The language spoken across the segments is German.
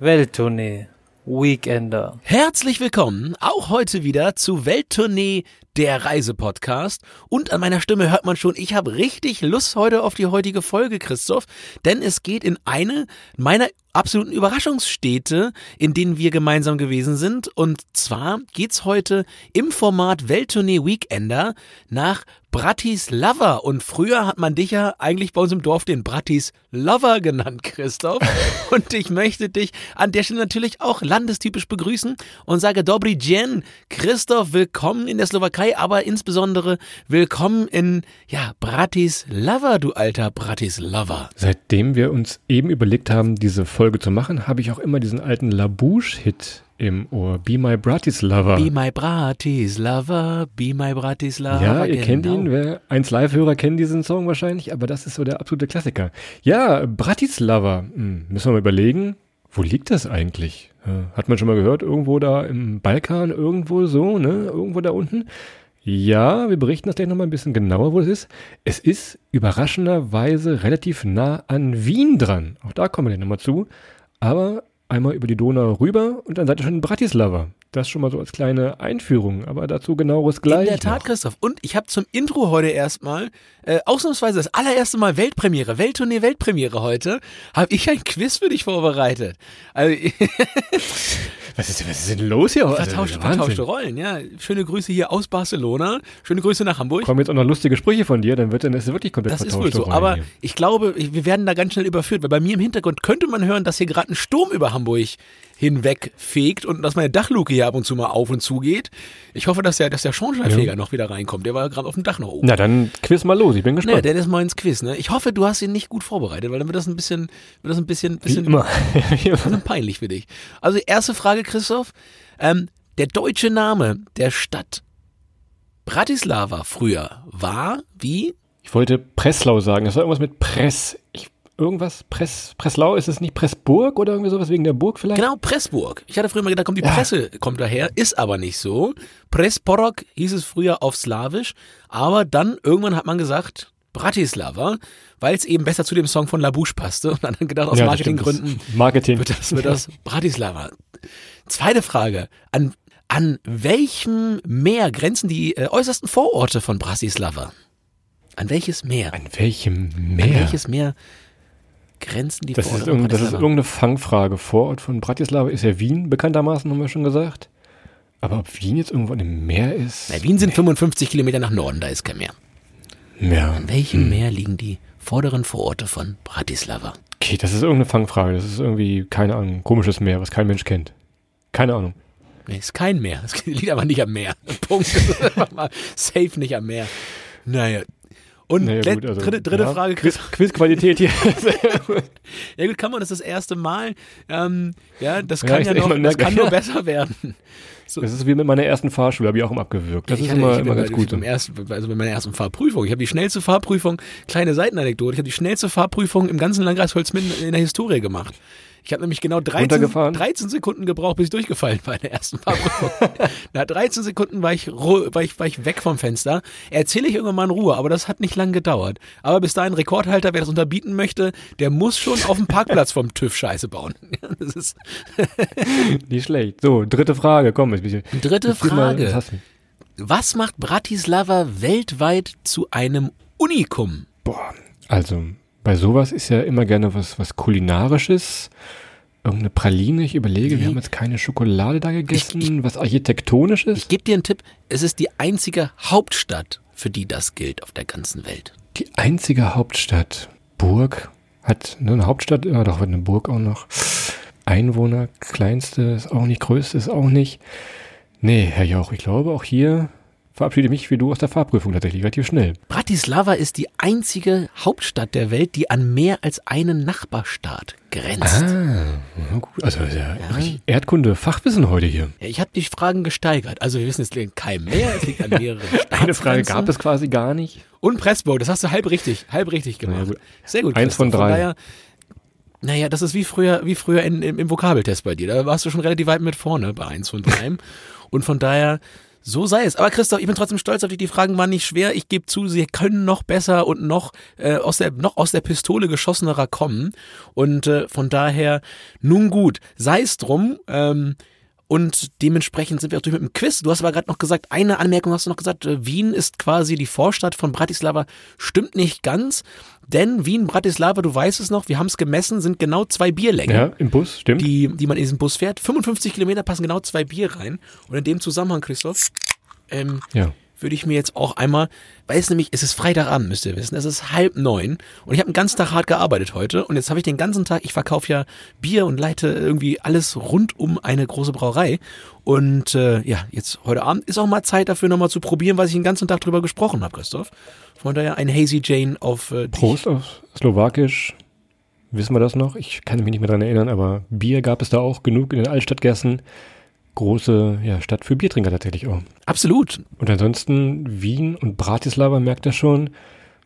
Welttournee. Weekender. Herzlich willkommen auch heute wieder zu Welttournee der Reisepodcast. Und an meiner Stimme hört man schon, ich habe richtig Lust heute auf die heutige Folge, Christoph, denn es geht in eine meiner absoluten Überraschungsstädte, in denen wir gemeinsam gewesen sind. Und zwar geht's heute im Format Welttournee Weekender nach Bratislava. Und früher hat man dich ja eigentlich bei uns im Dorf den Bratislava genannt, Christoph. Und ich möchte dich an der Stelle natürlich auch landestypisch begrüßen und sage Dobry Dien. Christoph, willkommen in der Slowakei, aber insbesondere willkommen in, ja, Bratislava, du alter Bratislava. Seitdem wir uns eben überlegt haben, diese Folge zu machen, habe ich auch immer diesen alten Labouche-Hit im Ohr. Be My Bratislava. Be My Bratislava, Be My Bratislava. Ja, ihr genau. kennt ihn. Wer 1 Live-Hörer kennt diesen Song wahrscheinlich, aber das ist so der absolute Klassiker. Ja, Bratislava. Hm, müssen wir mal überlegen, wo liegt das eigentlich? Äh, Hat man schon mal gehört? Irgendwo da im Balkan, irgendwo so, ne? Irgendwo da unten. Ja, wir berichten das gleich nochmal ein bisschen genauer, wo es ist. Es ist überraschenderweise relativ nah an Wien dran. Auch da kommen wir gleich nochmal zu. Aber einmal über die Donau rüber und dann seid ihr schon in Bratislava. Das schon mal so als kleine Einführung, aber dazu genaueres gleich. In der Tat, noch. Christoph. Und ich habe zum Intro heute erstmal, äh, ausnahmsweise das allererste Mal Weltpremiere, Welttournee Weltpremiere heute, habe ich ein Quiz für dich vorbereitet. Also, Was ist, was ist denn los hier? heute? vertauschte, Wahnsinn. vertauschte Rollen, ja. Schöne Grüße hier aus Barcelona. Schöne Grüße nach Hamburg. Kommen jetzt auch noch lustige Sprüche von dir, dann wird dann ist es wirklich komplett Das ist wohl so. Aber ich glaube, wir werden da ganz schnell überführt, weil bei mir im Hintergrund könnte man hören, dass hier gerade ein Sturm über Hamburg hinweg fegt und dass meine Dachluke hier ab und zu mal auf und zu geht. Ich hoffe, dass der, dass der Schornsteinfeger noch wieder reinkommt. Der war gerade auf dem Dach noch oben. Na dann quiz mal los, ich bin gespannt. der ist mal ins Quiz, ne? Ich hoffe, du hast ihn nicht gut vorbereitet, weil dann wird das ein bisschen, wird das ein bisschen, Wie bisschen, immer. bisschen peinlich für dich. Also erste Frage, Christoph. Ähm, der deutsche Name der Stadt Bratislava früher war wie? ich wollte Presslau sagen, es war irgendwas mit Press. Ich, irgendwas, Press, Presslau, ist es nicht Pressburg oder irgendwie sowas wegen der Burg vielleicht? Genau, Pressburg. Ich hatte früher mal gedacht, kommt die Presse kommt daher, ist aber nicht so. Pressporok hieß es früher auf Slawisch, aber dann irgendwann hat man gesagt Bratislava, weil es eben besser zu dem Song von Labouche passte und dann hat man gedacht, aus Ja, Marketinggründen Marketing. wird das, wird das Bratislava. Zweite Frage. An, an welchem Meer grenzen die äh, äußersten Vororte von Bratislava? An welches Meer? An welchem An Meer? welches Meer grenzen die das, ist Vororte irgend, das ist irgendeine Fangfrage. Vorort von Bratislava ist ja Wien, bekanntermaßen, haben wir schon gesagt. Aber ob Wien jetzt irgendwo an dem Meer ist? Na, Wien sind 55 Kilometer nach Norden, da ist kein Meer. Ja. An welchem Meer liegen die vorderen Vororte von Bratislava? Okay, das ist irgendeine Fangfrage. Das ist irgendwie, keine Ahnung, komisches Meer, was kein Mensch kennt. Keine Ahnung. Nee, ist kein Meer. Es liegt aber nicht am Meer. Punkt. Ist safe nicht am Meer. Naja. Und Naja, gut, also, dritte, dritte ja, Frage, Quiz. Quizqualität hier. Ja gut, kann man das das erste Mal? Ähm, ja, das Ja, kann ja, ich noch, das kann ja. nur besser werden. So. Das ist wie mit meiner ersten Fahrschule, habe ich auch immer abgewürgt. Das Ich ist hatte- immer, immer ganz gut. Beim ersten, also bei meiner ersten Fahrprüfung. Ich habe die schnellste Fahrprüfung, kleine Seitenanekdote, ich habe die schnellste Fahrprüfung im ganzen Landkreis Holzminden in der Historie gemacht. Ich habe nämlich genau 13, Runtergefahren? 13 Sekunden gebraucht, bis ich durchgefallen war in der ersten Fahrprüfung. Nach 13 Sekunden war ich, war, ich, war ich weg vom Fenster. Erzähle ich irgendwann mal in Ruhe, aber das hat nicht lang gedauert. Aber bis dahin, Rekordhalter, wer das unterbieten möchte, der muss schon auf dem Parkplatz vom TÜV Scheiße bauen. Das ist Nicht schlecht. So, dritte Frage, komm. Jetzt, bisschen, Dritte mal, Frage. Was macht Bratislava weltweit zu einem Unikum? Boah, also bei sowas ist ja immer gerne was, was kulinarisches. Irgendeine Praline, ich überlege, wir haben jetzt keine Schokolade da gegessen, Ich- ich- was architektonisches. Ich gebe dir einen Tipp, es ist die einzige Hauptstadt, für die das gilt auf der ganzen Welt. Die einzige Hauptstadt, Burg, hat ne, eine Hauptstadt, ja doch, eine Burg auch noch. Einwohner, kleinste ist auch nicht, größte ist auch nicht. Nee, Herr Jauch, ich glaube auch hier verabschiede mich wie du aus der Fahrprüfung tatsächlich relativ schnell. Bratislava ist die einzige Hauptstadt der Welt, die an mehr als einen Nachbarstaat grenzt. Ah, gut. Also ja, richtig Erdkunde, Fachwissen heute hier. Ja, ich habe die Fragen gesteigert. Also wir wissen, es liegt kein Meer, es liegt an mehreren Eine Frage gab es quasi gar nicht. Und Pressburg, das hast du halb richtig, halb richtig ja, gemacht. gut. Sehr gut. Eins von drei. daher, naja, das ist wie früher, wie früher in, im, im Vokabeltest bei dir. Da warst du schon relativ weit mit vorne bei eins von drei. Und von daher So sei es. Aber Christoph, ich bin trotzdem stolz auf dich. Die Fragen waren nicht schwer. Ich gebe zu, sie können noch besser und noch, äh, aus, der, noch aus der Pistole geschossenerer kommen. Und äh, von daher, nun gut, sei es drum. Ähm, und dementsprechend sind wir auch durch mit dem Quiz. Du hast aber gerade noch gesagt, eine Anmerkung hast du noch gesagt, äh, Wien ist quasi die Vorstadt von Bratislava. Stimmt nicht ganz, denn Wien, Bratislava, du weißt es noch, wir haben es gemessen, sind genau zwei Bierlängen. Ja, im Bus, stimmt. Die, die man in diesem Bus fährt. 55 Kilometer passen genau zwei Bier rein. Und in dem Zusammenhang, Christoph, ähm, ja. Würde ich mir jetzt auch einmal, weil es nämlich, es ist Freitagabend, müsst ihr wissen, es ist halb neun und ich habe den ganzen Tag hart gearbeitet heute und jetzt habe ich den ganzen Tag, ich verkaufe ja Bier und leite irgendwie alles rund um eine große Brauerei und äh, ja, jetzt heute Abend ist auch mal Zeit dafür nochmal zu probieren, was ich den ganzen Tag drüber gesprochen habe, Christoph. Von daher ein Hazy Jane auf äh. Prost auf Slowakisch. Wissen wir das noch? Ich kann mich nicht mehr dran erinnern, aber Bier gab es da auch genug in den Altstadtgassen. Große ja, Stadt für Biertrinker tatsächlich auch. Absolut. Und ansonsten Wien und Bratislava merkt er schon.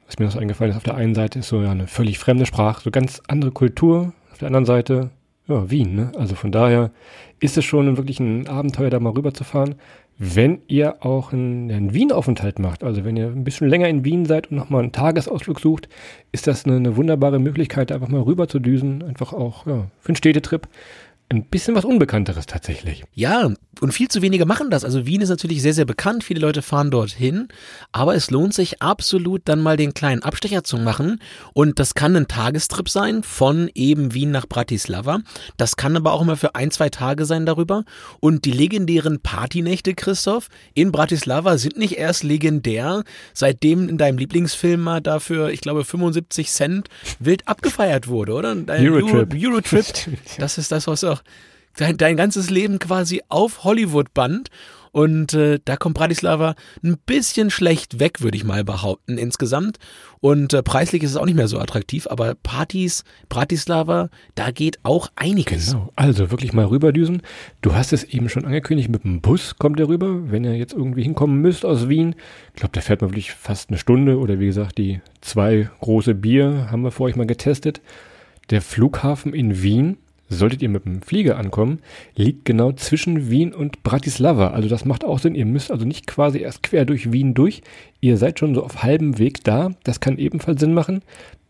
Was mir noch so eingefallen ist, auf der einen Seite ist so ja, eine völlig fremde Sprache, so ganz andere Kultur. Auf der anderen Seite, ja, Wien. Ne? Also von daher ist es schon wirklich ein Abenteuer, da mal rüberzufahren. Wenn ihr auch einen, einen Wien-Aufenthalt macht, also wenn ihr ein bisschen länger in Wien seid und nochmal einen Tagesausflug sucht, ist das eine, eine wunderbare Möglichkeit, einfach mal rüber zu düsen. Einfach auch ja, für einen Städtetrip ein bisschen was Unbekannteres tatsächlich. Ja, und viel zu wenige machen das. Also Wien ist natürlich sehr, sehr bekannt. Viele Leute fahren dorthin. Aber es lohnt sich absolut, dann mal den kleinen Abstecher zu machen. Und das kann ein Tagestrip sein von eben Wien nach Bratislava. Das kann aber auch immer für ein, zwei Tage sein darüber. Und die legendären Partynächte, Christoph, in Bratislava sind nicht erst legendär, seitdem in deinem Lieblingsfilm mal dafür, ich glaube, 75 Cent wild abgefeiert wurde, oder? Dein Eurotrip. Euro, Eurotrip. Das ist das, was auch dein, dein ganzes Leben quasi auf Hollywood band. Und äh, da kommt Bratislava ein bisschen schlecht weg, würde ich mal behaupten, insgesamt. Und äh, preislich ist es auch nicht mehr so attraktiv, aber Partys, Bratislava, da geht auch einiges. Genau, also wirklich mal rüberdüsen. Du hast es eben schon angekündigt, mit dem Bus kommt er rüber, wenn ihr jetzt irgendwie hinkommen müsst aus Wien. Ich glaube, da fährt man wirklich fast eine Stunde oder wie gesagt, die zwei große Bier haben wir vor euch mal getestet. Der Flughafen in Wien, solltet ihr mit dem Flieger ankommen, liegt genau zwischen Wien und Bratislava. Also das macht auch Sinn. Ihr müsst also nicht quasi erst quer durch Wien durch. Ihr seid schon so auf halbem Weg da. Das kann ebenfalls Sinn machen.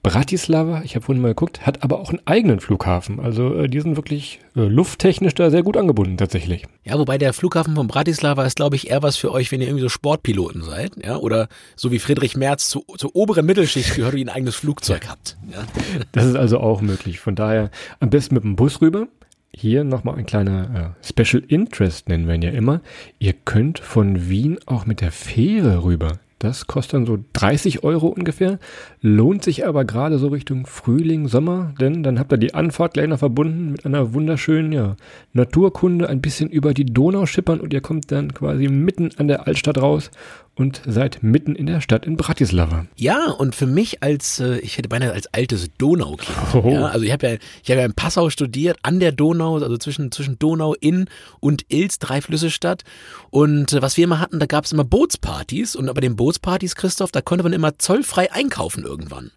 Bratislava, ich habe vorhin mal geguckt, hat aber auch einen eigenen Flughafen. Also äh, die sind wirklich äh, lufttechnisch da sehr gut angebunden tatsächlich. Ja, wobei der Flughafen von Bratislava ist, glaube ich, eher was für euch, wenn ihr irgendwie so Sportpiloten seid, ja, oder so wie Friedrich Merz zu, zur oberen Mittelschicht gehört, wie ein eigenes Flugzeug habt. Ja. Das ist also auch möglich. Von daher am besten mit dem Bus rüber. Hier nochmal ein kleiner äh, Special Interest nennen wir ihn ja immer. Ihr könnt von Wien auch mit der Fähre rüber. Das kostet dann so 30 Euro ungefähr, lohnt sich aber gerade so Richtung Frühling, Sommer, denn dann habt ihr die Anfahrt gleich noch verbunden mit einer wunderschönen ja, Naturkunde, ein bisschen über die Donau schippern und ihr kommt dann quasi mitten an der Altstadt raus und seid mitten in der Stadt in Bratislava. Ja, und für mich als, äh, ich hätte beinahe als altes Donaukind. Oh. Ja, also ich habe ja, ich habe ja in Passau studiert, an der Donau, also zwischen, zwischen Donau, Inn und Ilz, drei Flüsse Stadt. Und äh, was wir immer hatten, da gab es immer Bootspartys. Und bei den Bootspartys, Christoph, da konnte man immer zollfrei einkaufen irgendwann.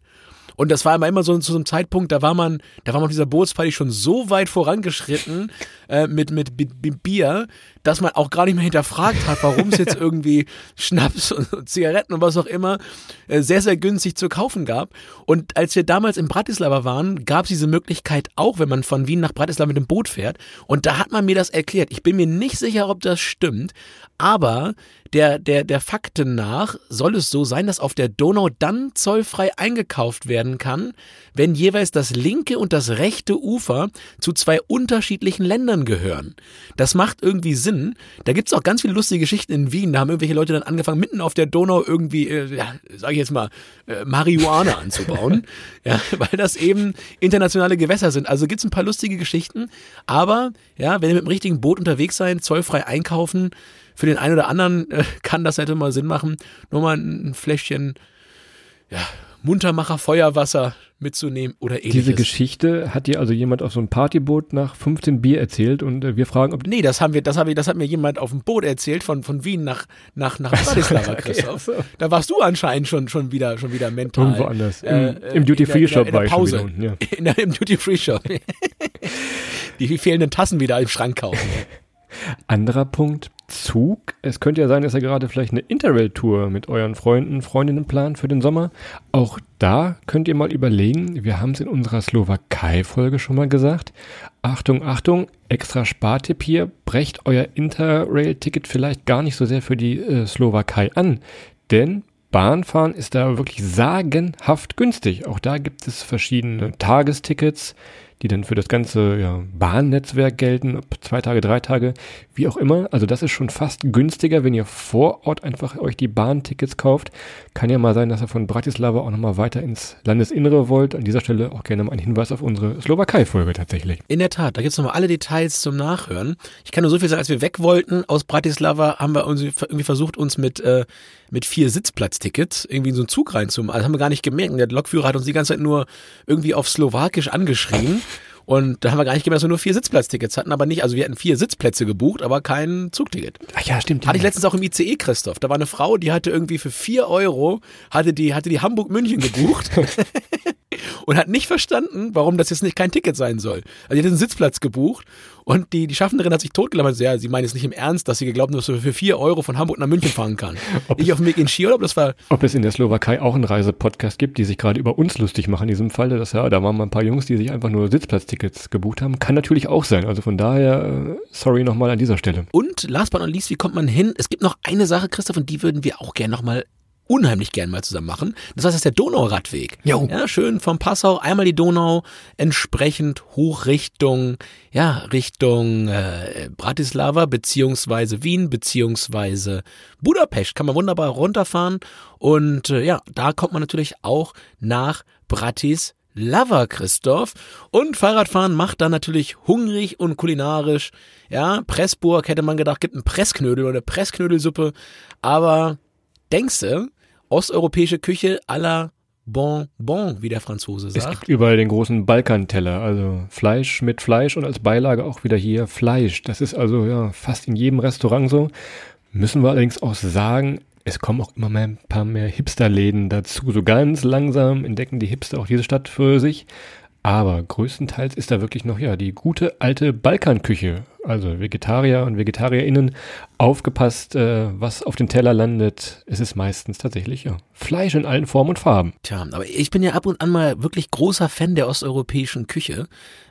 Und das war immer, immer so zu so einem Zeitpunkt, da war man, da war man auf dieser Bootsparty schon so weit vorangeschritten äh, mit, mit, mit Bier, dass man auch gar nicht mehr hinterfragt hat, warum es jetzt irgendwie Schnaps und, Zigaretten und was auch immer äh, sehr, sehr günstig zu kaufen gab. Und als wir damals in Bratislava waren, gab es diese Möglichkeit auch, wenn man von Wien nach Bratislava mit dem Boot fährt. Und da hat man mir das erklärt. Ich bin mir nicht sicher, ob das stimmt, aber der, der, der Fakten nach soll es so sein, dass auf der Donau dann zollfrei eingekauft werden kann, wenn jeweils das linke und das rechte Ufer zu zwei unterschiedlichen Ländern gehören. Das macht irgendwie Sinn. Da gibt's auch ganz viele lustige Geschichten in Wien. Da haben irgendwelche Leute dann angefangen, mitten auf der Donau irgendwie, äh, ja, sag ich jetzt mal, äh, Marihuana anzubauen. ja, weil das eben internationale Gewässer sind. Also gibt's ein paar lustige Geschichten. Aber, ja, wenn ihr mit dem richtigen Boot unterwegs seid, zollfrei einkaufen, für den einen oder anderen äh, kann das hätte mal Sinn machen, nur mal ein Fläschchen ja, Muntermacher Feuerwasser mitzunehmen oder ähnliches. Diese Geschichte hat dir also jemand auf so einem Partyboot nach 15 Bier erzählt und äh, wir fragen, ob Nee, das haben wir, das habe ich, das hat mir jemand auf dem Boot erzählt von, von Wien nach, nach, nach Bratislava, okay, Christoph. ach so. Da warst du anscheinend schon, schon wieder, schon wieder mental. irgendwo anders. Im, Äh, im äh, Duty-Free-Shop in der- war in ich der Pause. wieder unten, ja. In der, Im Duty-Free-Shop. Die fehlenden Tassen wieder im Schrank kaufen. Anderer Punkt, Zug. Es könnte ja sein, dass ihr gerade vielleicht eine Interrail-Tour mit euren Freunden, Freundinnen plant für den Sommer. Auch da könnt ihr mal überlegen, wir haben es in unserer Slowakei-Folge schon mal gesagt. Achtung, Achtung, extra Spartipp hier, brecht euer Interrail-Ticket vielleicht gar nicht so sehr für die äh, Slowakei an, denn Bahnfahren ist da wirklich sagenhaft günstig. Auch da gibt es verschiedene Tagestickets, die dann für das ganze ja, Bahnnetzwerk gelten, zwei Tage, drei Tage, wie auch immer. Also das ist schon fast günstiger, wenn ihr vor Ort einfach euch die Bahntickets kauft. Kann ja mal sein, dass ihr von Bratislava auch nochmal weiter ins Landesinnere wollt. An dieser Stelle auch gerne mal ein Hinweis auf unsere Slowakei-Folge tatsächlich. In der Tat, da gibt's nochmal alle Details zum Nachhören. Ich kann nur so viel sagen, als wir weg wollten aus Bratislava, haben wir uns irgendwie versucht, uns mit, äh, mit vier Sitzplatztickets irgendwie in so einen Zug reinzumachen. Also haben wir gar nicht gemerkt. Der Lokführer hat uns die ganze Zeit nur irgendwie auf Slowakisch angeschrien. Und da haben wir gar nicht gemerkt, dass wir nur vier Sitzplatztickets hatten, aber nicht, also wir hatten vier Sitzplätze gebucht, aber kein Zugticket. Ach ja, stimmt. Hatte ich letztens auch im ICE, Christoph. Da war eine Frau, die hatte irgendwie für vier Euro, hatte die, hatte die Hamburg-München gebucht. und hat nicht verstanden, warum das jetzt nicht kein Ticket sein soll. Also die hat einen Sitzplatz gebucht und die, die Schaffnerin hat sich totgelacht. Ja, sie meint jetzt nicht im Ernst, dass sie geglaubt hat, dass sie für vier Euro von Hamburg nach München fahren kann. Ob ich auf dem Weg in Skiurlaub, das war... Ob es in der Slowakei auch einen Reisepodcast gibt, die sich gerade über uns lustig machen in diesem Fall. Das ja, da waren mal ein paar Jungs, die sich einfach nur Sitzplatztickets gebucht haben. Kann natürlich auch sein. Also von daher, äh, sorry nochmal an dieser Stelle. Und last but not least, wie kommt man hin? Es gibt noch eine Sache, Christoph, und die würden wir auch gerne nochmal unheimlich gern mal zusammen machen. Das heißt, das ist der Donauradweg. Jo. Ja, schön vom Passau einmal die Donau entsprechend hoch Richtung, ja, Richtung äh, Bratislava beziehungsweise Wien beziehungsweise Budapest kann man wunderbar runterfahren und äh, ja, da kommt man natürlich auch nach Bratislava, Christoph. Und Fahrradfahren macht dann natürlich hungrig und kulinarisch. Ja, Pressburg hätte man gedacht, gibt einen Pressknödel oder eine Pressknödelsuppe. Aber denkst du, osteuropäische Küche à la Bon Bon, wie der Franzose sagt. Es gibt überall den großen Balkanteller, also Fleisch mit Fleisch und als Beilage auch wieder hier Fleisch. Das ist also ja fast in jedem Restaurant so. Müssen wir allerdings auch sagen, es kommen auch immer mehr ein paar mehr Hipsterläden dazu. So ganz langsam entdecken die Hipster auch diese Stadt für sich. Aber größtenteils ist da wirklich noch ja die gute alte Balkanküche. Also Vegetarier und VegetarierInnen aufgepasst, äh, was auf dem Teller landet. Es ist meistens tatsächlich ja, Fleisch in allen Formen und Farben. Tja, aber ich bin ja ab und an mal wirklich großer Fan der osteuropäischen Küche.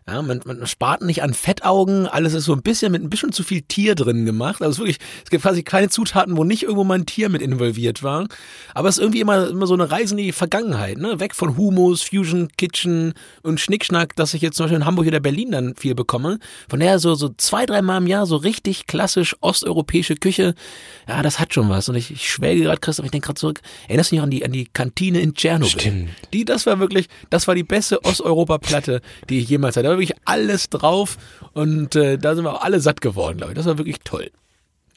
Ja, man, man spart nicht an Fettaugen, alles ist so ein bisschen mit ein bisschen zu viel Tier drin gemacht. Also es, wirklich, es gibt quasi keine Zutaten, wo nicht irgendwo mal ein Tier mit involviert war. Aber es ist irgendwie immer, immer so eine Reise in die Vergangenheit, ne? Weg von Humus, Fusion Kitchen und Schnickschnack, dass ich jetzt zum Beispiel in Hamburg oder Berlin dann viel bekomme. Von daher so, so zwei, dreimal im Jahr so richtig klassisch osteuropäische Küche. Ja, das hat schon was. Und ich, ich schwelge gerade, Christoph, ich denke gerade zurück, erinnerst du dich an die, an die Kantine in Tschernobyl? Stimmt. Die, das war wirklich, das war die beste Osteuropa-Platte, die ich jemals hatte. Da war wirklich alles drauf und äh, da sind wir auch alle satt geworden, glaube ich. Das war wirklich toll.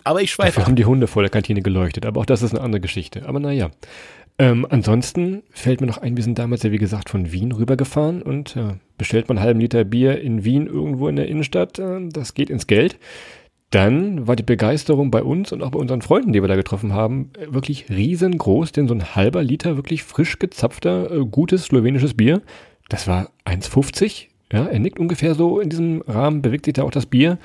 Aber ich schweife Dafür ab. haben die Hunde vor der Kantine geleuchtet, aber auch das ist eine andere Geschichte. Aber naja. Ähm, ansonsten fällt mir noch ein, wir sind damals ja wie gesagt von Wien rübergefahren und äh, bestellt man einen halben Liter Bier in Wien irgendwo in der Innenstadt, äh, das geht ins Geld. Dann war die Begeisterung bei uns und auch bei unseren Freunden, die wir da getroffen haben, äh, wirklich riesengroß, denn so ein halber Liter wirklich frisch gezapfter, äh, gutes slowenisches Bier, das war 1,50. Ja, er nickt ungefähr so in diesem Rahmen, bewegt sich da auch das Bier.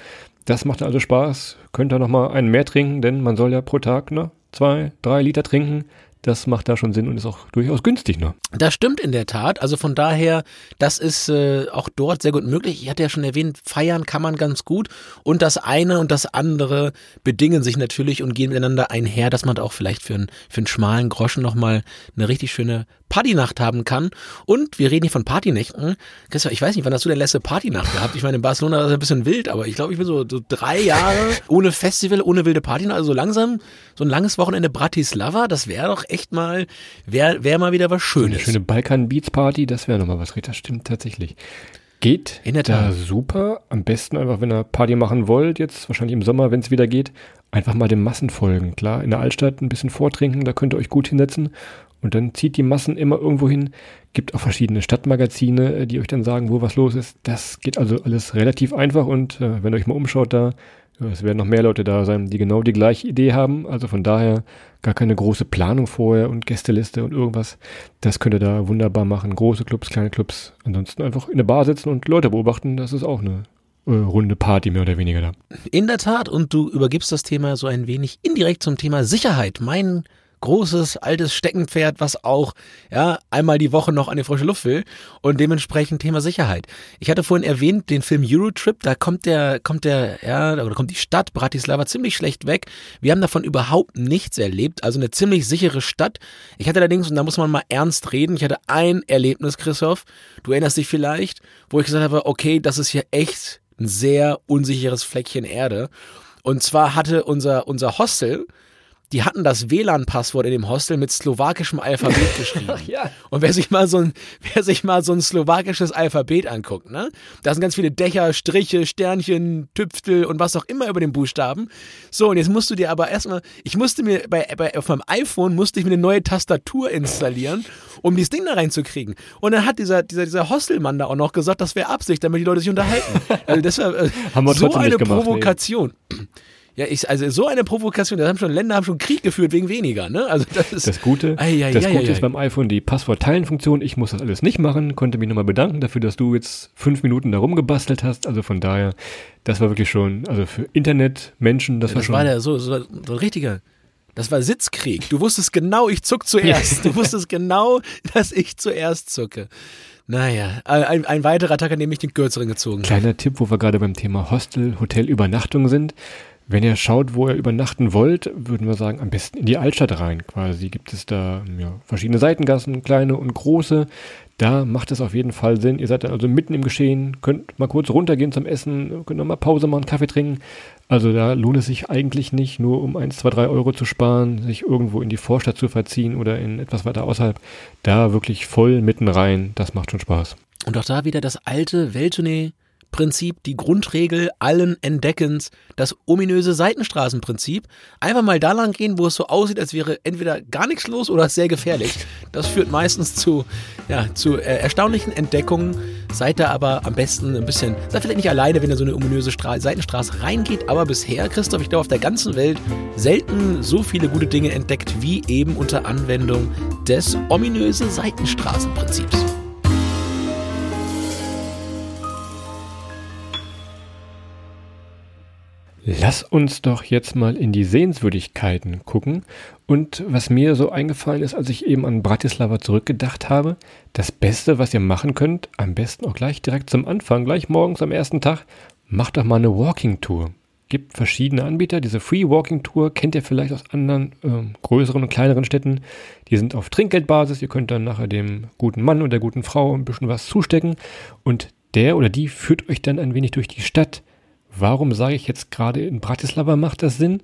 Das macht also Spaß. Könnt ihr nochmal einen mehr trinken, denn man soll ja pro Tag ne, zwei, drei Liter trinken. Das macht da schon Sinn und ist auch durchaus günstig. Ne? Das stimmt in der Tat. Also von daher, das ist äh, auch dort sehr gut möglich. Ich hatte ja schon erwähnt, feiern kann man ganz gut. Und das eine und das andere bedingen sich natürlich und gehen miteinander einher, dass man da auch vielleicht für einen, für einen schmalen Groschen nochmal eine richtig schöne Partynacht haben kann. Und wir reden hier von Partynächten. Christoph, ich weiß nicht, wann hast du denn letzte Partynacht gehabt? Ich meine, in Barcelona war das ein bisschen wild, aber ich glaube, ich bin so, so drei Jahre ohne Festival, ohne wilde Partynacht. Also so langsam, so ein langes Wochenende Bratislava, das wäre doch echt mal, wäre wär mal wieder was Eine Schönes. schöne Balkan Beats Party, das wäre nochmal was. Das stimmt tatsächlich. Geht In der da Tat. super. Am besten einfach, wenn ihr Party machen wollt, jetzt wahrscheinlich im Sommer, wenn es wieder geht, einfach mal den Massen folgen. Klar, in der Altstadt ein bisschen vortrinken, da könnt ihr euch gut hinsetzen. Und dann zieht die Massen immer irgendwo hin. Gibt auch verschiedene Stadtmagazine, äh, die euch dann sagen, wo was los ist. Das geht also alles relativ einfach und äh, wenn ihr euch mal umschaut da, es werden noch mehr Leute da sein, die genau die gleiche Idee haben. Also von daher gar keine große Planung vorher und Gästeliste und irgendwas. Das könnt ihr da wunderbar machen. Große Clubs, kleine Clubs. Ansonsten einfach in der Bar sitzen und Leute beobachten. Das ist auch eine äh, runde Party mehr oder weniger da. In der Tat, und du übergibst das Thema so ein wenig indirekt zum Thema Sicherheit. Mein großes, altes Steckenpferd, was auch ja, einmal die Woche noch an die frische Luft will und dementsprechend Thema Sicherheit. Ich hatte vorhin erwähnt, den Film Eurotrip, da kommt der, kommt der, ja, oder kommt die Stadt Bratislava ziemlich schlecht weg. Wir haben davon überhaupt nichts erlebt, also eine ziemlich sichere Stadt. Ich hatte allerdings, und da muss man mal ernst reden, ich hatte ein Erlebnis, Christoph, du erinnerst dich vielleicht, wo ich gesagt habe, okay, das ist hier echt ein sehr unsicheres Fleckchen Erde. Und zwar hatte unser, unser Hostel, die hatten das WLAN-Passwort in dem Hostel mit slowakischem Alphabet geschrieben. Ach ja. Und wer sich mal so ein, wer sich mal so ein slowakisches Alphabet anguckt, ne? Da sind ganz viele Dächer, Striche, Sternchen, Tüpftel und was auch immer über den Buchstaben. So, und jetzt musst du dir aber erstmal, ich musste mir bei, bei auf meinem iPhone musste ich mir eine neue Tastatur installieren, um dieses Ding da reinzukriegen. Und dann hat dieser, dieser, dieser Hostelmann da auch noch gesagt, das wäre Absicht, damit die Leute sich unterhalten. Also das war äh, Haben wir so eine gemacht, Provokation. Nee. Ja, ich, also so eine Provokation, da haben schon Länder haben schon Krieg geführt wegen weniger, ne? Also das ist das Gute. Ai, ai, das ai, Gute ist beim iPhone die Passwort-Teilen-Funktion. Ich muss das alles nicht machen. Konnte mich nochmal bedanken dafür, dass du jetzt fünf Minuten da rumgebastelt hast. Also von daher, das war wirklich schon, also für Internetmenschen, das, ja, war das schon. war der so, so, so ein richtiger. Das war Sitzkrieg. Du wusstest genau, ich zuck zuerst. Du wusstest genau, dass ich zuerst zucke. Naja, ein, ein weiterer Tag, an dem ich den kürzeren gezogen Kleiner habe. Tipp, wo wir gerade beim Thema Hostel, Hotel, Übernachtung sind. Wenn ihr schaut, wo ihr übernachten wollt, würden wir sagen, am besten in die Altstadt rein. Quasi gibt es da ja, verschiedene Seitengassen, kleine und große. Da macht es auf jeden Fall Sinn. Ihr seid dann also mitten im Geschehen, könnt mal kurz runtergehen zum Essen, könnt noch mal Pause machen, Kaffee trinken. Also da lohnt es sich eigentlich nicht, nur um 1, 2, 3 Euro zu sparen, sich irgendwo in die Vorstadt zu verziehen oder in etwas weiter außerhalb. Da wirklich voll mitten rein, das macht schon Spaß. Und auch da wieder das alte Welttournee Prinzip, die Grundregel allen Entdeckens, das ominöse Seitenstraßenprinzip. Einfach mal da lang gehen, wo es so aussieht, als wäre entweder gar nichts los oder sehr gefährlich. Das führt meistens zu, ja, zu äh, erstaunlichen Entdeckungen. Seid da aber am besten ein bisschen, seid vielleicht nicht alleine, wenn ihr so eine ominöse Stra Seitenstraße reingeht, aber bisher, Christoph, ich glaube, auf der ganzen Welt selten so viele gute Dinge entdeckt, wie eben unter Anwendung des ominöse Seitenstraßenprinzips. Lass uns doch jetzt mal in die Sehenswürdigkeiten gucken. Und was mir so eingefallen ist, als ich eben an Bratislava zurückgedacht habe, das Beste, was ihr machen könnt, am besten auch gleich direkt zum Anfang, gleich morgens am ersten Tag, macht doch mal eine Walking Tour. Gibt verschiedene Anbieter. Diese Free Walking Tour kennt ihr vielleicht aus anderen äh, größeren und kleineren Städten. Die sind auf Trinkgeldbasis. Ihr könnt dann nachher dem guten Mann oder der guten Frau ein bisschen was zustecken. Und der oder die führt euch dann ein wenig durch die Stadt Warum sage ich jetzt gerade in Bratislava macht das Sinn?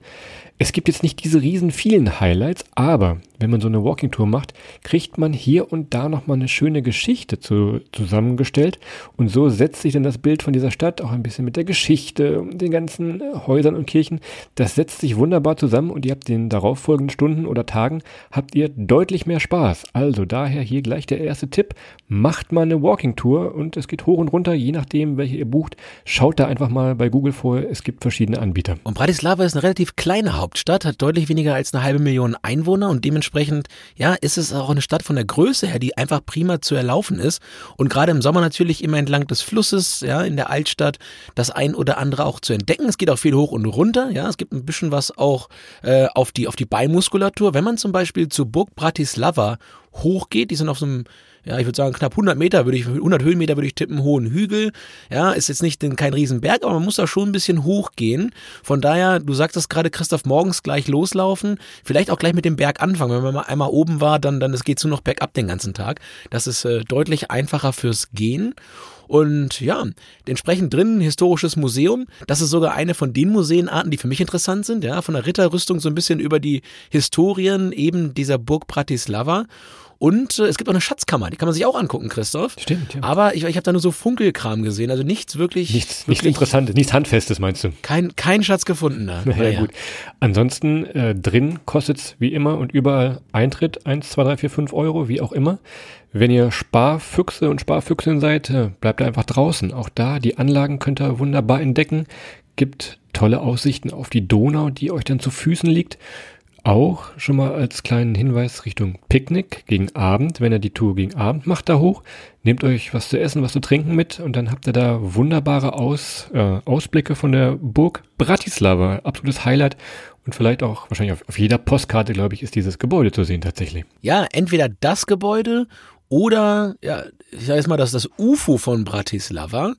Es gibt jetzt nicht diese riesen vielen Highlights, aber wenn man so eine Walking Tour macht, kriegt man hier und da nochmal eine schöne Geschichte zu, zusammengestellt und so setzt sich dann das Bild von dieser Stadt auch ein bisschen mit der Geschichte, den ganzen Häusern und Kirchen, das setzt sich wunderbar zusammen und ihr habt den darauffolgenden Stunden oder Tagen habt ihr deutlich mehr Spaß. Also daher hier gleich der erste Tipp, macht mal eine Walking Tour und es geht hoch und runter, je nachdem welche ihr bucht, schaut da einfach mal bei Google vorher, es gibt verschiedene Anbieter. Und Bratislava ist eine relativ kleine. Hauptstadt, hat deutlich weniger als eine halbe Million Einwohner und dementsprechend, ja, ist es auch eine Stadt von der Größe her, die einfach prima zu erlaufen ist. Und gerade im Sommer natürlich immer entlang des Flusses, ja, in der Altstadt, das ein oder andere auch zu entdecken. Es geht auch viel hoch und runter, ja, es gibt ein bisschen was auch äh, auf die, auf die Beimuskulatur. Wenn man zum Beispiel zur Burg Bratislava hochgeht, die sind auf so einem ja, ich würde sagen, knapp 100 Meter würde ich, 100 Höhenmeter würde ich tippen, hohen Hügel. Ja, ist jetzt nicht kein Riesenberg, aber man muss da schon ein bisschen hochgehen. Von daher, du sagst das gerade, Christoph, morgens gleich loslaufen. Vielleicht auch gleich mit dem Berg anfangen. Wenn man mal einmal oben war, dann, dann es geht nur noch bergab den ganzen Tag. Das ist äh, deutlich einfacher fürs Gehen. Und ja, entsprechend drin historisches Museum. Das ist sogar eine von den Museenarten, die für mich interessant sind. Ja, von der Ritterrüstung so ein bisschen über die Historien eben dieser Burg Bratislava. Und äh, es gibt auch eine Schatzkammer, die kann man sich auch angucken, Christoph. Stimmt, ja. Aber ich, ich habe da nur so Funkelkram gesehen, also nichts wirklich. Nichts, wirklich nichts Interessantes, nichts Handfestes meinst du? Kein, kein Schatz gefunden da. Naja, naja. gut. Ansonsten äh, drin kostet es wie immer und überall Eintritt 1, 2, 3, 4, 5 Euro, wie auch immer. Wenn ihr Sparfüchse und Sparfüchsin seid, äh, bleibt einfach draußen. Auch da, die Anlagen könnt ihr wunderbar entdecken. Gibt tolle Aussichten auf die Donau, die euch dann zu Füßen liegt auch schon mal als kleinen Hinweis Richtung Picknick gegen Abend. Wenn ihr die Tour gegen Abend macht, da hoch, nehmt euch was zu essen, was zu trinken mit und dann habt ihr da wunderbare Aus, äh, Ausblicke von der Burg Bratislava. Absolutes Highlight und vielleicht auch wahrscheinlich auf, auf jeder Postkarte, glaube ich, ist dieses Gebäude zu sehen tatsächlich. Ja, entweder das Gebäude oder, ja, ich sage jetzt mal, das ist das UFO von Bratislava.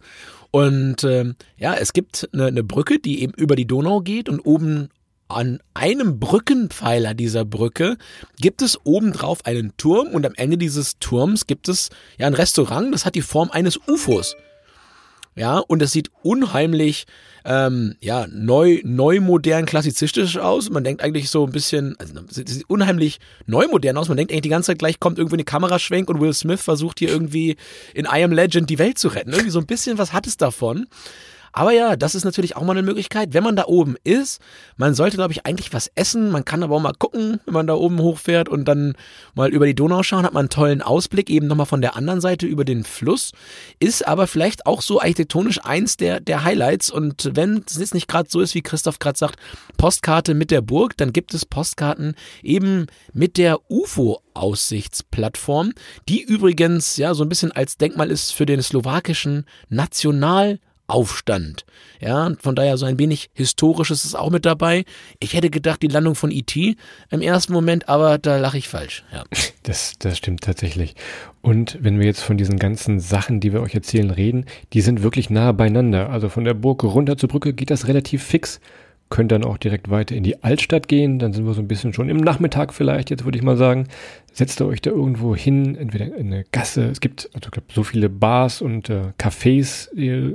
Und ähm, ja, es gibt eine, eine Brücke, die eben über die Donau geht und oben an einem Brückenpfeiler dieser Brücke gibt es obendrauf einen Turm und am Ende dieses Turms gibt es ja ein Restaurant, das hat die Form eines UFOs. Ja, und es sieht unheimlich, ähm, ja, neu, neu modern, klassizistisch aus. Man denkt eigentlich so ein bisschen, also es sieht unheimlich neu modern aus. Man denkt eigentlich die ganze Zeit gleich kommt irgendwie eine Kameraschwenk und Will Smith versucht hier irgendwie in I Am Legend die Welt zu retten. Irgendwie so ein bisschen was hat es davon. Aber ja, das ist natürlich auch mal eine Möglichkeit, wenn man da oben ist. Man sollte, glaube ich, eigentlich was essen. Man kann aber auch mal gucken, wenn man da oben hochfährt und dann mal über die Donau schauen, hat man einen tollen Ausblick, eben nochmal von der anderen Seite über den Fluss. Ist aber vielleicht auch so architektonisch eins der, der Highlights. Und wenn es jetzt nicht gerade so ist, wie Christoph gerade sagt, Postkarte mit der Burg, dann gibt es Postkarten eben mit der UFO Aussichtsplattform, die übrigens ja so ein bisschen als Denkmal ist für den slowakischen National Aufstand. Ja, von daher so ein wenig historisches ist auch mit dabei. Ich hätte gedacht, die Landung von E.T. im ersten Moment, aber da lache ich falsch. Ja. Das, das stimmt tatsächlich. Und wenn wir jetzt von diesen ganzen Sachen, die wir euch erzählen, reden, die sind wirklich nah beieinander. Also von der Burg runter zur Brücke geht das relativ fix könnt dann auch direkt weiter in die Altstadt gehen. Dann sind wir so ein bisschen schon im Nachmittag vielleicht, jetzt würde ich mal sagen. Setzt ihr euch da irgendwo hin, entweder in eine Gasse. Es gibt, also ich glaube, so viele Bars und äh, Cafés,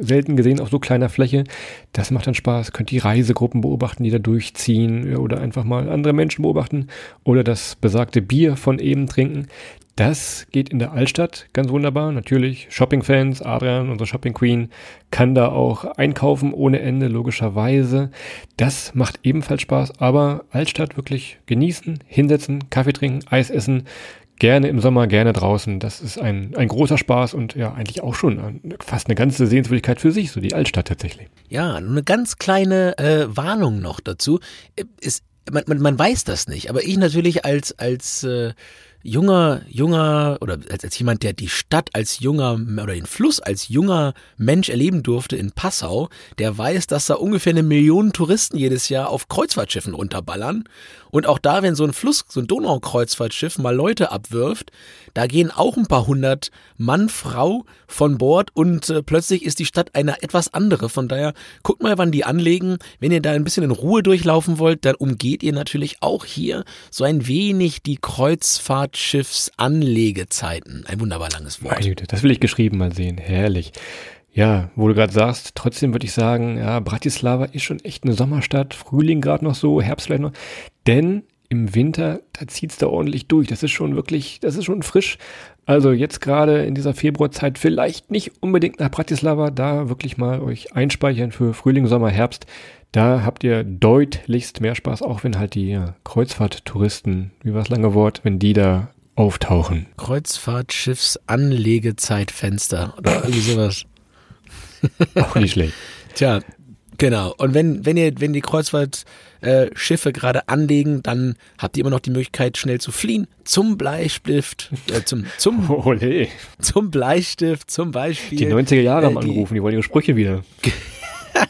selten gesehen auf so kleiner Fläche. Das macht dann Spaß. Könnt die Reisegruppen beobachten, die da durchziehen oder einfach mal andere Menschen beobachten oder das besagte Bier von eben trinken. Das geht in der Altstadt ganz wunderbar. Natürlich Shopping-Fans, Adrian, unsere Shopping Queen, kann da auch einkaufen ohne Ende, logischerweise. Das macht ebenfalls Spaß, aber Altstadt wirklich genießen, hinsetzen, Kaffee trinken, Eis essen. Gerne im Sommer, gerne draußen. Das ist ein, ein großer Spaß und ja, eigentlich auch schon fast eine ganze Sehenswürdigkeit für sich, so die Altstadt tatsächlich. Ja, eine ganz kleine äh, Warnung noch dazu. Ist, man, man, man weiß das nicht, aber ich natürlich als, als äh, junger, junger oder als, als jemand, der die Stadt als junger oder den Fluss als junger Mensch erleben durfte in Passau, der weiß, dass da ungefähr eine Million Touristen jedes Jahr auf Kreuzfahrtschiffen runterballern. Und auch da, wenn so ein Fluss, so ein Donaukreuzfahrtschiff mal Leute abwirft, da gehen auch ein paar hundert Mann, Frau von Bord und äh, plötzlich ist die Stadt eine etwas andere. Von daher guckt mal, wann die anlegen. Wenn ihr da ein bisschen in Ruhe durchlaufen wollt, dann umgeht ihr natürlich auch hier so ein wenig die Kreuzfahrtschiffsanlegezeiten. Ein wunderbar langes Wort. Meine Güte, das will ich geschrieben mal sehen. Herrlich. Ja, wo du gerade sagst, trotzdem würde ich sagen, ja, Bratislava ist schon echt eine Sommerstadt, Frühling gerade noch so, Herbst vielleicht noch. Denn im Winter, da zieht's da ordentlich durch. Das ist schon wirklich, das ist schon frisch. Also jetzt gerade in dieser Februarzeit vielleicht nicht unbedingt nach Bratislava, da wirklich mal euch einspeichern für Frühling, Sommer, Herbst. Da habt ihr deutlichst mehr Spaß, auch wenn halt die Kreuzfahrttouristen, wie war das lange Wort, wenn die da auftauchen. Kreuzfahrtschiffsanlegezeitfenster oder irgendwie sowas. Auch nicht schlecht. Tja, Genau. Und wenn, wenn ihr, wenn die Kreuzfahrtschiffe äh, gerade anlegen, dann habt ihr immer noch die Möglichkeit, schnell zu fliehen. Zum Bleistift, äh, zum, zum, zum Bleistift, zum Beispiel. Die 90er Jahre haben äh, angerufen, die wollen ihre Sprüche wieder.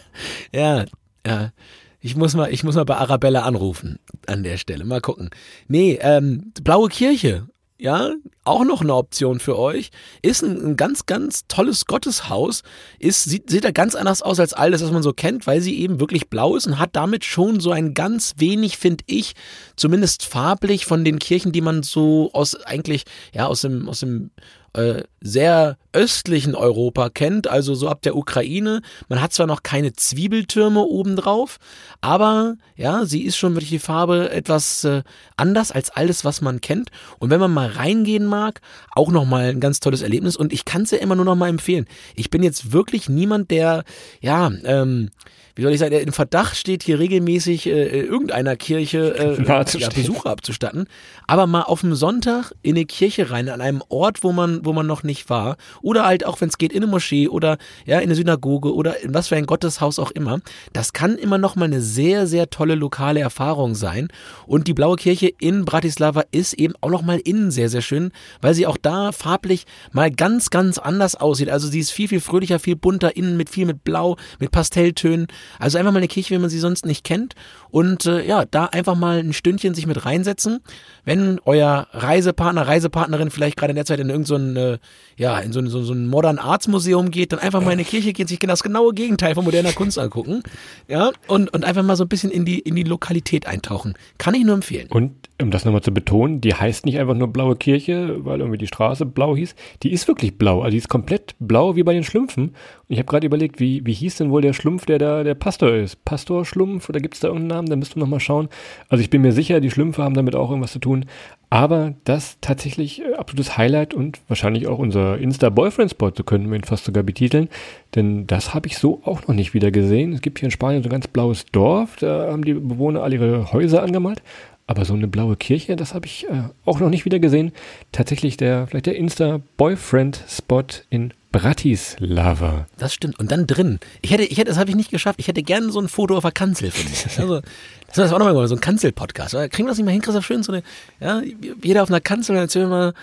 ja, ja. Ich muss mal, ich muss mal bei Arabella anrufen an der Stelle. Mal gucken. Nee, ähm, Blaue Kirche ja, auch noch eine Option für euch. Ist ein, ein, ganz, ganz tolles Gotteshaus. Ist, sieht, sieht da ganz anders aus als alles, was man so kennt, weil sie eben wirklich blau ist und hat damit schon so ein ganz wenig, finde ich, zumindest farblich von den Kirchen, die man so aus eigentlich, ja, aus dem, aus dem äh, sehr östlichen Europa kennt, also so ab der Ukraine. Man hat zwar noch keine Zwiebeltürme obendrauf, aber ja, sie ist schon wirklich die Farbe etwas äh, anders als alles, was man kennt. Und wenn man mal reingehen mag, auch nochmal ein ganz tolles Erlebnis. Und ich kann es ja immer nur nochmal empfehlen. Ich bin jetzt wirklich niemand, der, ja, ähm, wie soll ich sagen, im Verdacht steht, hier regelmäßig äh, irgendeiner Kirche äh, ja, Besucher abzustatten. Aber mal auf dem Sonntag in eine Kirche rein, an einem Ort, wo man wo man noch nicht war. Oder halt auch, wenn es geht, in eine Moschee oder ja, in eine Synagoge oder in was für ein Gotteshaus auch immer. Das kann immer noch mal eine sehr, sehr tolle lokale Erfahrung sein. Und die Blaue Kirche in Bratislava ist eben auch noch mal innen sehr, sehr schön, weil sie auch da farblich mal ganz, ganz anders aussieht. Also sie ist viel, viel fröhlicher, viel bunter innen mit viel mit Blau, mit Pastelltönen. Also einfach mal eine Kirche, wie man sie sonst nicht kennt. Und äh, ja, da einfach mal ein Stündchen sich mit reinsetzen. Wenn euer Reisepartner, Reisepartnerin vielleicht gerade in der Zeit in irgendein, so äh, ja, in so ein, so, so ein Modern Arts Museum geht, dann einfach mal in eine Kirche gehen, sich das genaue Gegenteil von moderner Kunst angucken. Ja, und, und einfach mal so ein bisschen in die, in die Lokalität eintauchen. Kann ich nur empfehlen. Und um das nochmal zu betonen, die heißt nicht einfach nur Blaue Kirche, weil irgendwie die Straße blau hieß. Die ist wirklich blau. Also die ist komplett blau wie bei den Schlümpfen. Und ich habe gerade überlegt, wie, wie hieß denn wohl der Schlumpf, der da der Pastor ist? Pastor Schlumpf oder gibt es da irgendeinen Namen? Da müsst du nochmal schauen. Also ich bin mir sicher, die Schlümpfe haben damit auch irgendwas zu tun. Aber das tatsächlich äh, absolutes Highlight und wahrscheinlich auch unser Insta-Boyfriend-Spot, so könnten wir ihn fast sogar betiteln. Denn das habe ich so auch noch nicht wieder gesehen. Es gibt hier in Spanien so ein ganz blaues Dorf, da haben die Bewohner alle ihre Häuser angemalt. Aber so eine blaue Kirche, das habe ich äh, auch noch nicht wieder gesehen. Tatsächlich der, vielleicht der Insta-Boyfriend-Spot in Bratislava. Das stimmt. Und dann drin. Ich hätte, ich hätte, das habe ich nicht geschafft. Ich hätte gerne so ein Foto auf der Kanzel von mir. Also, das ist auch nochmal so ein Kanzel-Podcast. Kriegen wir das nicht mal hin, Christoph? Schön so eine, ja, jeder auf einer Kanzel und erzählen wir mal,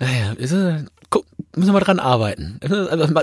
naja, ist, guck, müssen wir dran arbeiten. Also,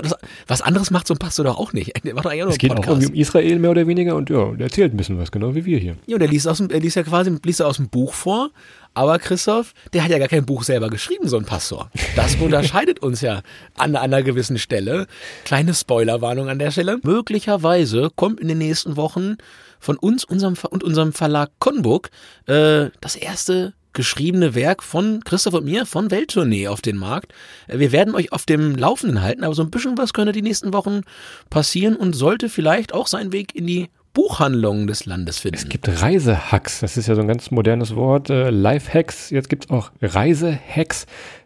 was anderes macht so ein Pastor doch auch nicht. Der macht eigentlich nur es geht Podcast. auch irgendwie um Israel mehr oder weniger und ja, der erzählt ein bisschen was, genau wie wir hier. Ja, der liest, aus dem, er liest ja quasi liest aus dem Buch vor, aber Christoph, der hat ja gar kein Buch selber geschrieben, so ein Pastor. Das unterscheidet uns ja an einer gewissen Stelle. Kleine Spoilerwarnung an der Stelle. Möglicherweise kommt in den nächsten Wochen von uns unserem, und unserem Verlag Conbook äh, das erste geschriebene Werk von Christoph und mir von Welttournee auf den Markt. Äh, wir werden euch auf dem Laufenden halten, aber so ein bisschen was könnte die nächsten Wochen passieren und sollte vielleicht auch seinen Weg in die Buchhandlungen des Landes finden. Es gibt Reisehacks, das ist ja so ein ganz modernes Wort. Äh, Life-Hacks, jetzt gibt es auch Reisehacks.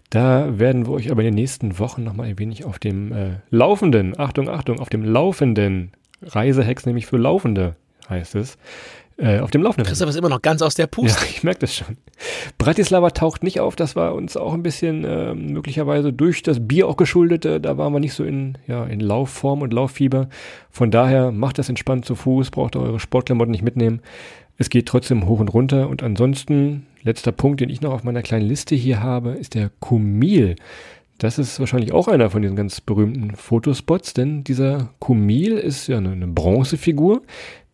Da werden wir euch aber in den nächsten Wochen nochmal ein wenig auf dem äh, Laufenden, Achtung, Achtung, auf dem Laufenden, Reisehacks nämlich für Laufende heißt es, äh, auf dem Laufenden. Christoph ist immer noch ganz aus der Puste. Ja, ich merke das schon. Bratislava taucht nicht auf, das war uns auch ein bisschen äh, möglicherweise durch das Bier auch geschuldet. Äh, da waren wir nicht so in, ja, in Laufform und Lauffieber. Von daher macht das entspannt zu Fuß, braucht ihr eure Sportklamotten nicht mitnehmen. Es geht trotzdem hoch und runter und ansonsten, letzter Punkt, den ich noch auf meiner kleinen Liste hier habe, ist der Kumil. Das ist wahrscheinlich auch einer von diesen ganz berühmten Fotospots, denn dieser Kumil ist ja eine, eine Bronzefigur.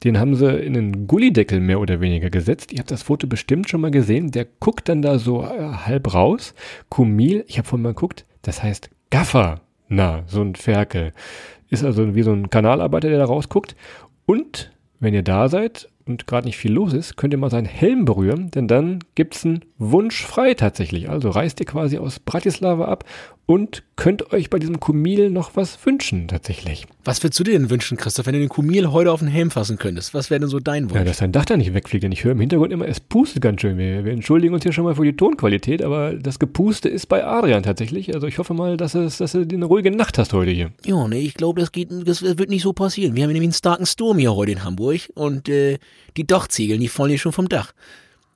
Den haben sie in einen Gullideckel mehr oder weniger gesetzt. Ihr habt das Foto bestimmt schon mal gesehen. Der guckt dann da so äh, halb raus. Kumil, ich habe vorhin mal geguckt, das heißt Gaffer. Na, so ein Ferkel. Ist also wie so ein Kanalarbeiter, der da rausguckt. Und wenn ihr da seid und gerade nicht viel los ist, könnt ihr mal seinen Helm berühren, denn dann gibt's einen Wunsch frei tatsächlich. Also reist ihr quasi aus Bratislava ab und könnt euch bei diesem Kumil noch was wünschen tatsächlich. Was würdest du dir denn wünschen, Christoph, wenn du den Kumil heute auf den Helm fassen könntest? Was wäre denn so dein Wunsch? Ja, dass dein Dach da nicht wegfliegt, denn ich höre im Hintergrund immer, es pustet ganz schön. Wir, wir entschuldigen uns hier schon mal für die Tonqualität, aber das Gepuste ist bei Adrian tatsächlich. Also ich hoffe mal, dass, es, dass du eine ruhige Nacht hast heute hier. Ja, nee, ich glaube, das geht, das wird nicht so passieren. Wir haben nämlich einen starken Sturm hier heute in Hamburg und äh, die Dachziegeln, die fallen hier schon vom Dach.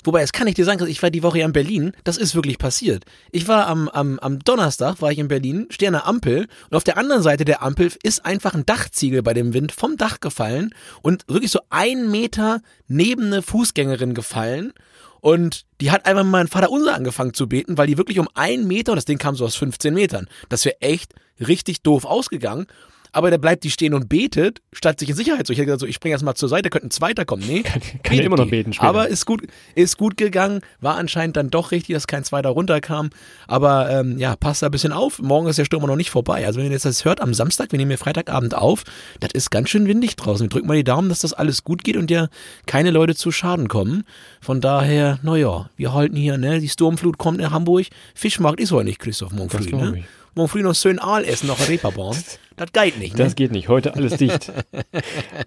Wobei, es kann ich dir sagen, ich war die Woche ja in Berlin. Das ist wirklich passiert. Ich war am, am, am Donnerstag, war ich in Berlin, stehe an der Ampel und auf der anderen Seite der Ampel ist einfach ein Dachziegel bei dem Wind vom Dach gefallen und wirklich so ein Meter neben eine Fußgängerin gefallen. Und die hat einfach mein Vater unser angefangen zu beten, weil die wirklich um einen Meter, und das Ding kam so aus 15 Metern, das wäre echt richtig doof ausgegangen aber der bleibt die stehen und betet, statt sich in Sicherheit zu. Ich hätte gesagt, so, ich springe erstmal zur Seite, könnte ein zweiter kommen. Nee, kann, kann immer noch beten später. Aber ist gut, ist gut gegangen, war anscheinend dann doch richtig, dass kein zweiter runterkam. Aber ähm, ja, passt da ein bisschen auf. Morgen ist der Sturm noch nicht vorbei. Also wenn ihr jetzt das hört am Samstag, wir nehmen ja Freitagabend auf, das ist ganz schön windig draußen. Wir drücken mal die Daumen, dass das alles gut geht und ja keine Leute zu Schaden kommen. Von daher, naja, wir halten hier, ne, die Sturmflut kommt in Hamburg. Fischmarkt ist heute nicht, Christoph, morgen früh, ne? Morgen früh noch schön Aal essen, noch Reeperbahn. Das geht nicht, ne? Das geht nicht. Heute alles dicht.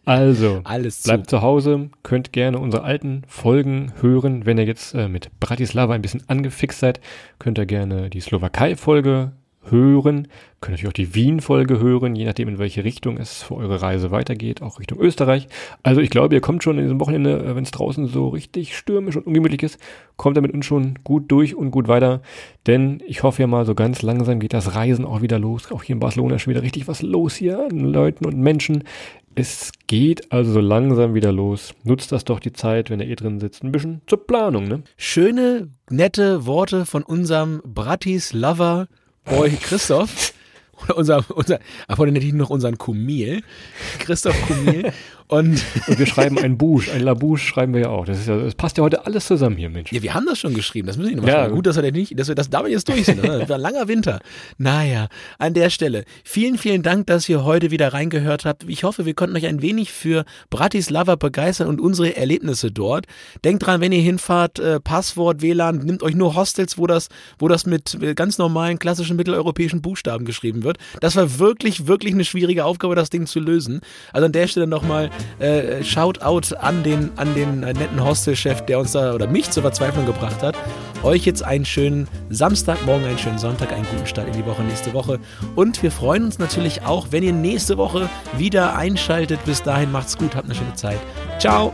Also, alles bleibt zu. zu Hause, könnt gerne unsere alten Folgen hören. Wenn ihr jetzt äh, mit Bratislava ein bisschen angefixt seid, könnt ihr gerne die Slowakei-Folge hören. Könnt natürlich auch die Wien-Folge hören, je nachdem, in welche Richtung es für eure Reise weitergeht, auch Richtung Österreich. Also ich glaube, ihr kommt schon in diesem Wochenende, äh, wenn es draußen so richtig stürmisch und ungemütlich ist, kommt ihr mit uns schon gut durch und gut weiter. Denn ich hoffe ja mal, so ganz langsam geht das Reisen auch wieder los. Auch hier in Barcelona ist schon wieder richtig was los hier an Leuten und Menschen. Es geht also so langsam wieder los. Nutzt das doch die Zeit, wenn ihr eh drin sitzt, ein bisschen zur Planung, ne? Schöne, nette Worte von unserem Bratis-Lover Boy Christoph. Oder unser, unser, ich noch unseren Kumil, Christoph Kumil. Und, und wir schreiben ein Bouche, ein Labouche schreiben wir ja auch. Das, ist ja, das passt ja heute alles zusammen hier, Mensch. Ja, wir haben das schon geschrieben. Das müssen wir noch ja. Gut, dass wir das nicht, dass wir das damit jetzt durch sind. Das war ein langer Winter. Naja, an der Stelle. Vielen, vielen Dank, dass ihr heute wieder reingehört habt. Ich hoffe, wir konnten euch ein wenig für Bratislava begeistern und unsere Erlebnisse dort. Denkt dran, wenn ihr hinfahrt, äh, Passwort, WLAN, nimmt euch nur Hostels, wo das, wo das mit ganz normalen, klassischen mitteleuropäischen Buchstaben geschrieben wird. Das war wirklich, wirklich eine schwierige Aufgabe, das Ding zu lösen. Also an der Stelle nochmal äh, Shoutout an den, an den äh, netten Hostelchef, der uns da oder mich zur Verzweiflung gebracht hat. Euch jetzt einen schönen Samstag, morgen einen schönen Sonntag, einen guten Start in die Woche nächste Woche. Und wir freuen uns natürlich auch, wenn ihr nächste Woche wieder einschaltet. Bis dahin macht's gut, habt eine schöne Zeit. Ciao!